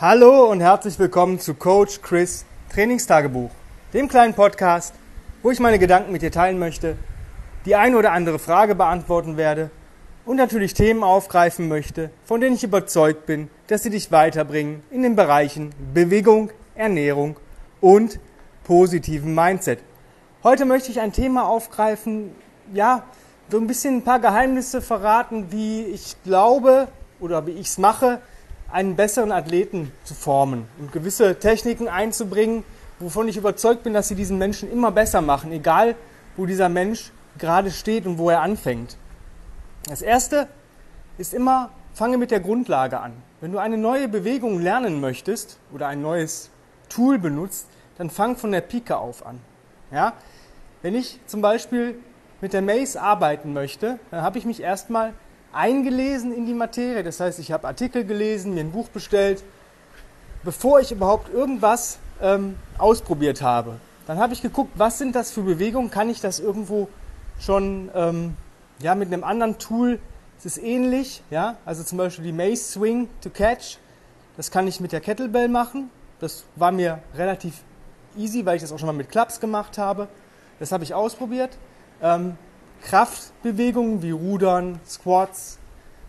Hallo und herzlich willkommen zu Coach Chris Trainingstagebuch, dem kleinen Podcast, wo ich meine Gedanken mit dir teilen möchte, die eine oder andere Frage beantworten werde und natürlich Themen aufgreifen möchte, von denen ich überzeugt bin, dass sie dich weiterbringen in den Bereichen Bewegung, Ernährung und positiven Mindset. Heute möchte ich ein Thema aufgreifen, ja, so ein bisschen ein paar Geheimnisse verraten, wie ich glaube oder wie ich es mache, einen besseren Athleten zu formen und gewisse Techniken einzubringen, wovon ich überzeugt bin, dass sie diesen Menschen immer besser machen, egal wo dieser Mensch gerade steht und wo er anfängt. Das erste ist immer, fange mit der Grundlage an. Wenn du eine neue Bewegung lernen möchtest oder ein neues Tool benutzt, dann fang von der Pike auf an. Ja? Wenn ich zum Beispiel mit der Maze arbeiten möchte, dann habe ich mich erstmal eingelesen in die Materie. Das heißt, ich habe Artikel gelesen, mir ein Buch bestellt, bevor ich überhaupt irgendwas ähm, ausprobiert habe. Dann habe ich geguckt, was sind das für Bewegungen, kann ich das irgendwo schon ähm, ja, mit einem anderen Tool, es ist ähnlich, ja, also zum Beispiel die Maze Swing to Catch, das kann ich mit der Kettlebell machen. Das war mir relativ easy, weil ich das auch schon mal mit Clubs gemacht habe. Das habe ich ausprobiert. Ähm, Kraftbewegungen wie Rudern, Squats,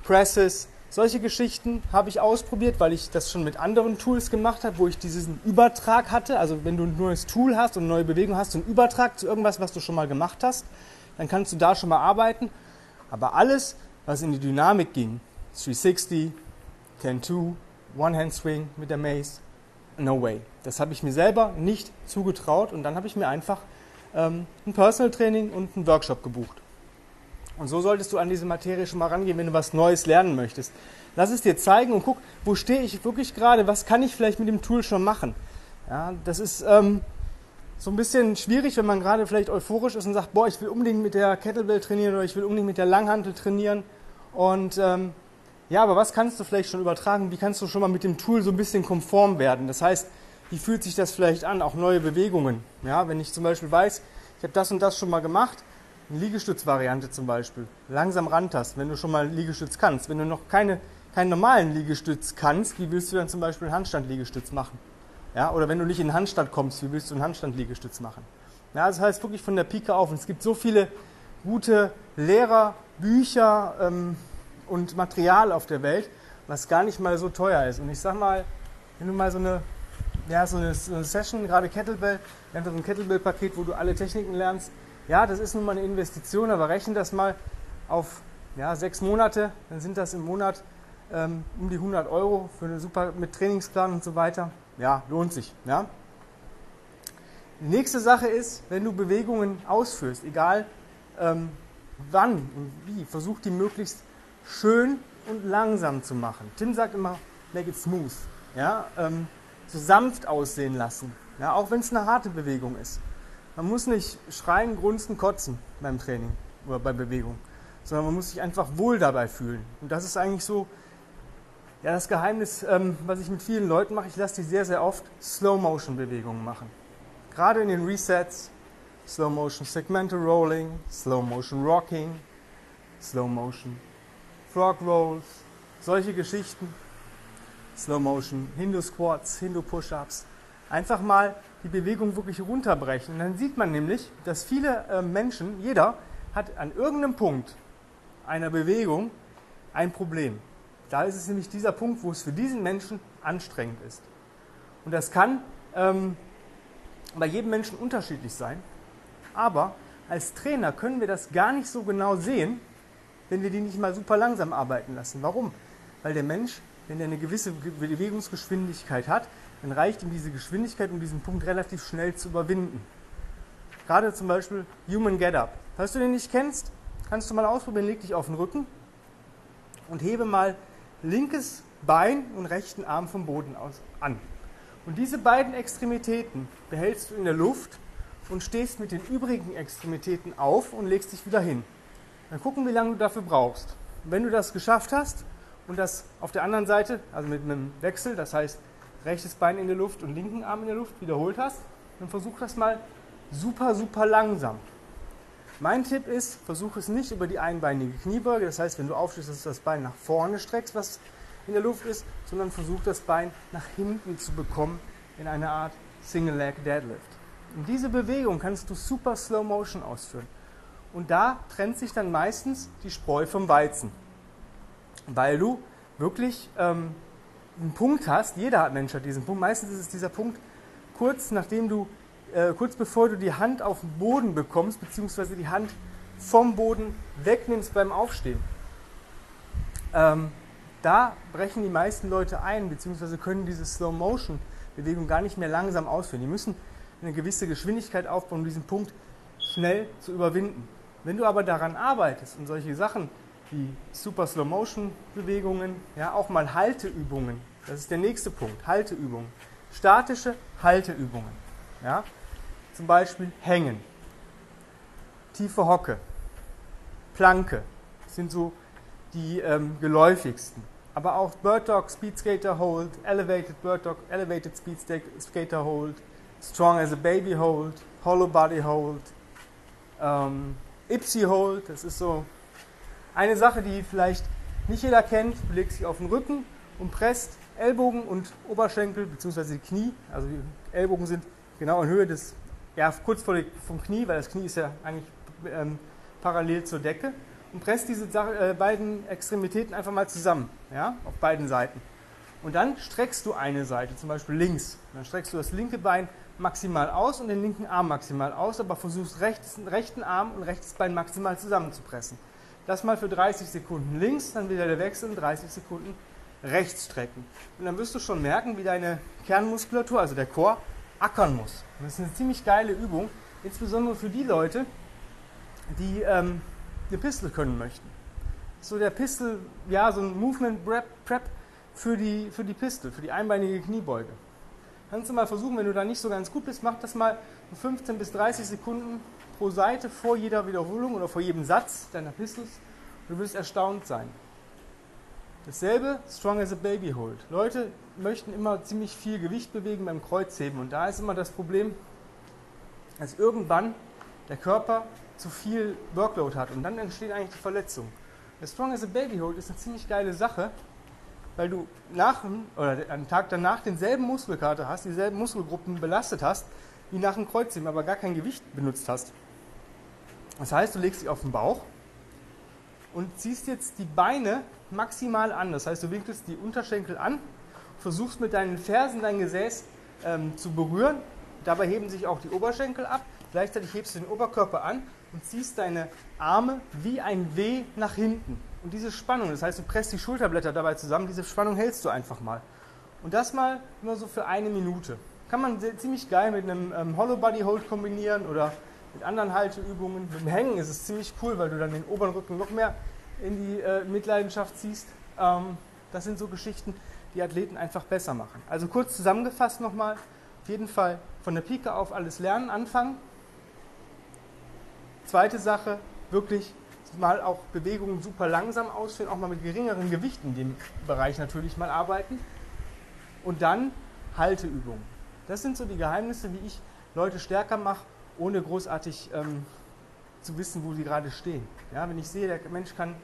Presses, solche Geschichten habe ich ausprobiert, weil ich das schon mit anderen Tools gemacht habe, wo ich diesen Übertrag hatte. Also wenn du ein neues Tool hast und eine neue Bewegung hast, einen Übertrag zu irgendwas, was du schon mal gemacht hast, dann kannst du da schon mal arbeiten. Aber alles, was in die Dynamik ging, 360, Can 2, One-Hand Swing mit der Mace, no way. Das habe ich mir selber nicht zugetraut und dann habe ich mir einfach ähm, ein Personal Training und einen Workshop gebucht. Und so solltest du an diese Materie schon mal rangehen, wenn du was Neues lernen möchtest. Lass es dir zeigen und guck, wo stehe ich wirklich gerade, was kann ich vielleicht mit dem Tool schon machen. Ja, das ist ähm, so ein bisschen schwierig, wenn man gerade vielleicht euphorisch ist und sagt, boah, ich will unbedingt mit der Kettlebell trainieren oder ich will unbedingt mit der Langhantel trainieren. Und ähm, ja, aber was kannst du vielleicht schon übertragen? Wie kannst du schon mal mit dem Tool so ein bisschen konform werden? Das heißt, wie fühlt sich das vielleicht an? Auch neue Bewegungen. Ja, wenn ich zum Beispiel weiß, ich habe das und das schon mal gemacht, eine Liegestützvariante zum Beispiel, langsam rantasten, wenn du schon mal Liegestütz kannst. Wenn du noch keine, keinen normalen Liegestütz kannst, wie willst du dann zum Beispiel einen Handstand-Liegestütz machen? Ja, oder wenn du nicht in den Handstand kommst, wie willst du einen Handstand-Liegestütz machen? Ja, das heißt wirklich von der Pike auf. Und es gibt so viele gute Lehrer, Bücher ähm, und Material auf der Welt, was gar nicht mal so teuer ist. Und ich sag mal, wenn du mal so eine, ja, so eine, so eine Session, gerade Kettlebell, einfach so ein Kettlebell-Paket, wo du alle Techniken lernst, ja, das ist nun mal eine Investition, aber rechnen das mal auf ja, sechs Monate, dann sind das im Monat ähm, um die 100 Euro für eine super mit Trainingsplan und so weiter. Ja, lohnt sich. Ja. Die nächste Sache ist, wenn du Bewegungen ausführst, egal ähm, wann und wie, versuch die möglichst schön und langsam zu machen. Tim sagt immer, make it smooth. Ja, ähm, so sanft aussehen lassen. Ja, auch wenn es eine harte Bewegung ist. Man muss nicht schreien, grunzen, kotzen beim Training oder bei Bewegung, sondern man muss sich einfach wohl dabei fühlen. Und das ist eigentlich so ja, das Geheimnis, ähm, was ich mit vielen Leuten mache. Ich lasse die sehr, sehr oft Slow-Motion-Bewegungen machen. Gerade in den Resets, Slow-Motion Segmental Rolling, Slow-Motion Rocking, Slow-Motion Frog Rolls, solche Geschichten. Slow-Motion Hindu Squats, Hindu Push-Ups. Einfach mal die Bewegung wirklich runterbrechen. Und dann sieht man nämlich, dass viele äh, Menschen, jeder, hat an irgendeinem Punkt einer Bewegung ein Problem. Da ist es nämlich dieser Punkt, wo es für diesen Menschen anstrengend ist. Und das kann ähm, bei jedem Menschen unterschiedlich sein. Aber als Trainer können wir das gar nicht so genau sehen, wenn wir die nicht mal super langsam arbeiten lassen. Warum? Weil der Mensch, wenn er eine gewisse Bewegungsgeschwindigkeit hat, dann reicht ihm diese Geschwindigkeit, um diesen Punkt relativ schnell zu überwinden. Gerade zum Beispiel Human Get Up. Falls du den nicht kennst, kannst du mal ausprobieren, leg dich auf den Rücken und hebe mal linkes Bein und rechten Arm vom Boden aus an. Und diese beiden Extremitäten behältst du in der Luft und stehst mit den übrigen Extremitäten auf und legst dich wieder hin. Dann gucken, wie lange du dafür brauchst. Wenn du das geschafft hast und das auf der anderen Seite, also mit einem Wechsel, das heißt rechtes Bein in der Luft und linken Arm in der Luft wiederholt hast, dann versuch das mal super, super langsam. Mein Tipp ist, versuch es nicht über die einbeinige Kniebeuge. Das heißt, wenn du aufstehst, dass du das Bein nach vorne streckst, was in der Luft ist, sondern versucht das Bein nach hinten zu bekommen in eine Art Single Leg Deadlift. Und diese Bewegung kannst du super Slow Motion ausführen. Und da trennt sich dann meistens die Spreu vom Weizen, weil du wirklich ähm, einen Punkt hast. Jeder Mensch hat diesen Punkt. Meistens ist es dieser Punkt kurz nachdem du äh, kurz bevor du die Hand auf den Boden bekommst, beziehungsweise die Hand vom Boden wegnimmst beim Aufstehen. Ähm, da brechen die meisten Leute ein, beziehungsweise können diese Slow-Motion-Bewegung gar nicht mehr langsam ausführen. Die müssen eine gewisse Geschwindigkeit aufbauen, um diesen Punkt schnell zu überwinden. Wenn du aber daran arbeitest und solche Sachen wie Super Slow Motion Bewegungen, ja auch mal Halteübungen, das ist der nächste Punkt, Halteübungen, statische Halteübungen, ja, zum Beispiel Hängen, tiefe Hocke, Planke sind so die ähm, geläufigsten. Aber auch Bird Dog, Speed Skater Hold, Elevated Bird Dog, Elevated Speed Skater Hold, Strong as a Baby Hold, Hollow Body Hold, ähm, Ipsy Hold, das ist so eine Sache, die vielleicht nicht jeder kennt. Du legst dich auf den Rücken und presst Ellbogen und Oberschenkel bzw. die Knie, also die Ellbogen sind genau in Höhe des, ja kurz vor vom Knie, weil das Knie ist ja eigentlich ähm, parallel zur Decke und presst diese äh, beiden Extremitäten einfach mal zusammen, ja, auf beiden Seiten. Und dann streckst du eine Seite, zum Beispiel links. Dann streckst du das linke Bein maximal aus und den linken Arm maximal aus, aber versuchst rechts, rechten Arm und rechtes Bein maximal zusammenzupressen. Das mal für 30 Sekunden links, dann wieder der Wechsel in 30 Sekunden rechts strecken. Und dann wirst du schon merken, wie deine Kernmuskulatur, also der Chor, ackern muss. Und das ist eine ziemlich geile Übung, insbesondere für die Leute, die ähm, eine Pistol können möchten. So der Pistol, ja, so ein Movement Prep für die, für die Pistol, für die einbeinige Kniebeuge. Kannst du mal versuchen, wenn du da nicht so ganz gut bist, mach das mal 15 bis 30 Sekunden pro Seite vor jeder Wiederholung oder vor jedem Satz deiner Pistols. Du wirst erstaunt sein. Dasselbe, Strong as a Baby Hold. Leute möchten immer ziemlich viel Gewicht bewegen beim Kreuzheben und da ist immer das Problem, dass irgendwann der Körper zu viel Workload hat und dann entsteht eigentlich die Verletzung. Der Strong as a Baby Hold ist eine ziemlich geile Sache, weil du nach oder am Tag danach denselben Muskelkater hast, dieselben Muskelgruppen belastet hast, wie nach dem Kreuzheben, aber gar kein Gewicht benutzt hast. Das heißt, du legst dich auf den Bauch und ziehst jetzt die Beine maximal an. Das heißt, du winkelst die Unterschenkel an, versuchst mit deinen Fersen dein Gesäß ähm, zu berühren. Dabei heben sich auch die Oberschenkel ab. Gleichzeitig hebst du den Oberkörper an und ziehst deine Arme wie ein W nach hinten. Und diese Spannung, das heißt, du presst die Schulterblätter dabei zusammen, diese Spannung hältst du einfach mal. Und das mal immer so für eine Minute. Kann man ziemlich geil mit einem ähm, Hollow Body Hold kombinieren oder mit anderen Halteübungen. Mit dem Hängen ist es ziemlich cool, weil du dann den oberen Rücken noch mehr in die äh, Mitleidenschaft ziehst. Ähm, das sind so Geschichten, die Athleten einfach besser machen. Also kurz zusammengefasst nochmal, auf jeden Fall von der Pike auf alles lernen, anfangen. Zweite Sache, wirklich mal auch Bewegungen super langsam ausführen, auch mal mit geringeren Gewichten in dem Bereich natürlich mal arbeiten. Und dann Halteübungen. Das sind so die Geheimnisse, wie ich Leute stärker mache, ohne großartig ähm, zu wissen, wo sie gerade stehen. Ja, wenn ich sehe, der Mensch kann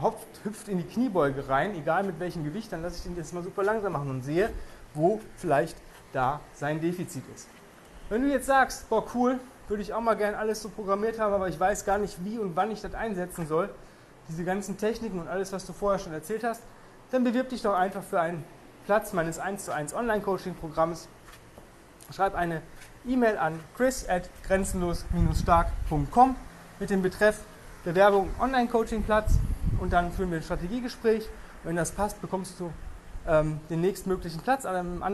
hopft, hüpft in die Kniebeuge rein, egal mit welchem Gewicht, dann lasse ich den jetzt mal super langsam machen und sehe, wo vielleicht da sein Defizit ist. Wenn du jetzt sagst, boah cool, würde ich auch mal gerne alles so programmiert haben, aber ich weiß gar nicht, wie und wann ich das einsetzen soll, diese ganzen Techniken und alles, was du vorher schon erzählt hast, dann bewirb dich doch einfach für einen Platz meines 1 zu 1 Online-Coaching-Programms. Schreib eine E-Mail an chris at grenzenlos-stark.com mit dem Betreff Bewerbung Online-Coaching-Platz und dann führen wir ein Strategiegespräch. Wenn das passt, bekommst du ähm, den nächstmöglichen Platz.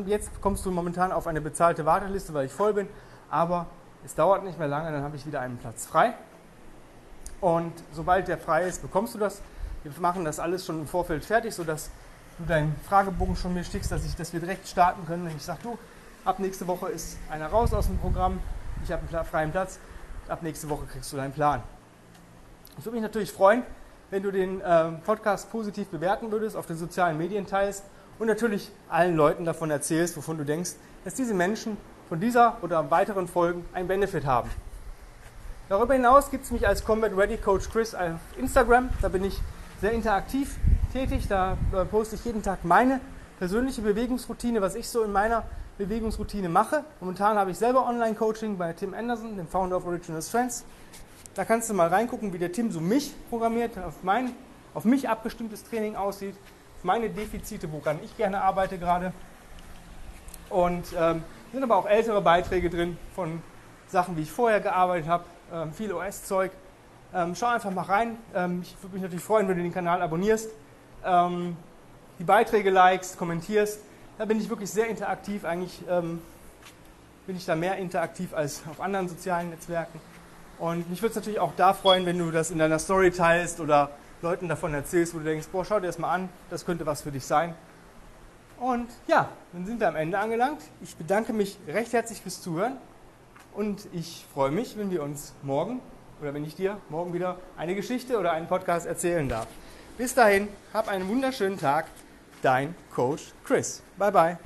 Jetzt kommst du momentan auf eine bezahlte Warteliste, weil ich voll bin, aber es dauert nicht mehr lange, dann habe ich wieder einen Platz frei. Und sobald der frei ist, bekommst du das. Wir machen das alles schon im Vorfeld fertig, sodass du deinen Fragebogen schon mir schickst, dass, ich, dass wir direkt starten können. Wenn ich sage, du, ab nächste Woche ist einer raus aus dem Programm, ich habe einen freien Platz, ab nächste Woche kriegst du deinen Plan. Ich würde mich natürlich freuen, wenn du den äh, Podcast positiv bewerten würdest, auf den sozialen Medien teilst und natürlich allen Leuten davon erzählst, wovon du denkst, dass diese Menschen von dieser oder weiteren Folgen einen Benefit haben. Darüber hinaus gibt es mich als Combat Ready Coach Chris auf Instagram. Da bin ich sehr interaktiv tätig. Da äh, poste ich jeden Tag meine persönliche Bewegungsroutine, was ich so in meiner Bewegungsroutine mache. Momentan habe ich selber Online-Coaching bei Tim Anderson, dem Founder of Original Strengths. Da kannst du mal reingucken, wie der Tim so mich programmiert, auf, mein, auf mich abgestimmtes Training aussieht, auf meine Defizite, woran ich gerne arbeite gerade. Und ähm, sind aber auch ältere Beiträge drin von Sachen, wie ich vorher gearbeitet habe, ähm, viel OS-Zeug. Ähm, schau einfach mal rein. Ähm, ich würde mich natürlich freuen, wenn du den Kanal abonnierst, ähm, die Beiträge likest, kommentierst. Da bin ich wirklich sehr interaktiv. Eigentlich ähm, bin ich da mehr interaktiv als auf anderen sozialen Netzwerken. Und mich würde es natürlich auch da freuen, wenn du das in deiner Story teilst oder Leuten davon erzählst, wo du denkst, boah, schau dir das mal an, das könnte was für dich sein. Und ja, dann sind wir am Ende angelangt. Ich bedanke mich recht herzlich fürs Zuhören und ich freue mich, wenn wir uns morgen oder wenn ich dir morgen wieder eine Geschichte oder einen Podcast erzählen darf. Bis dahin, hab einen wunderschönen Tag. Dein Coach Chris. Bye bye.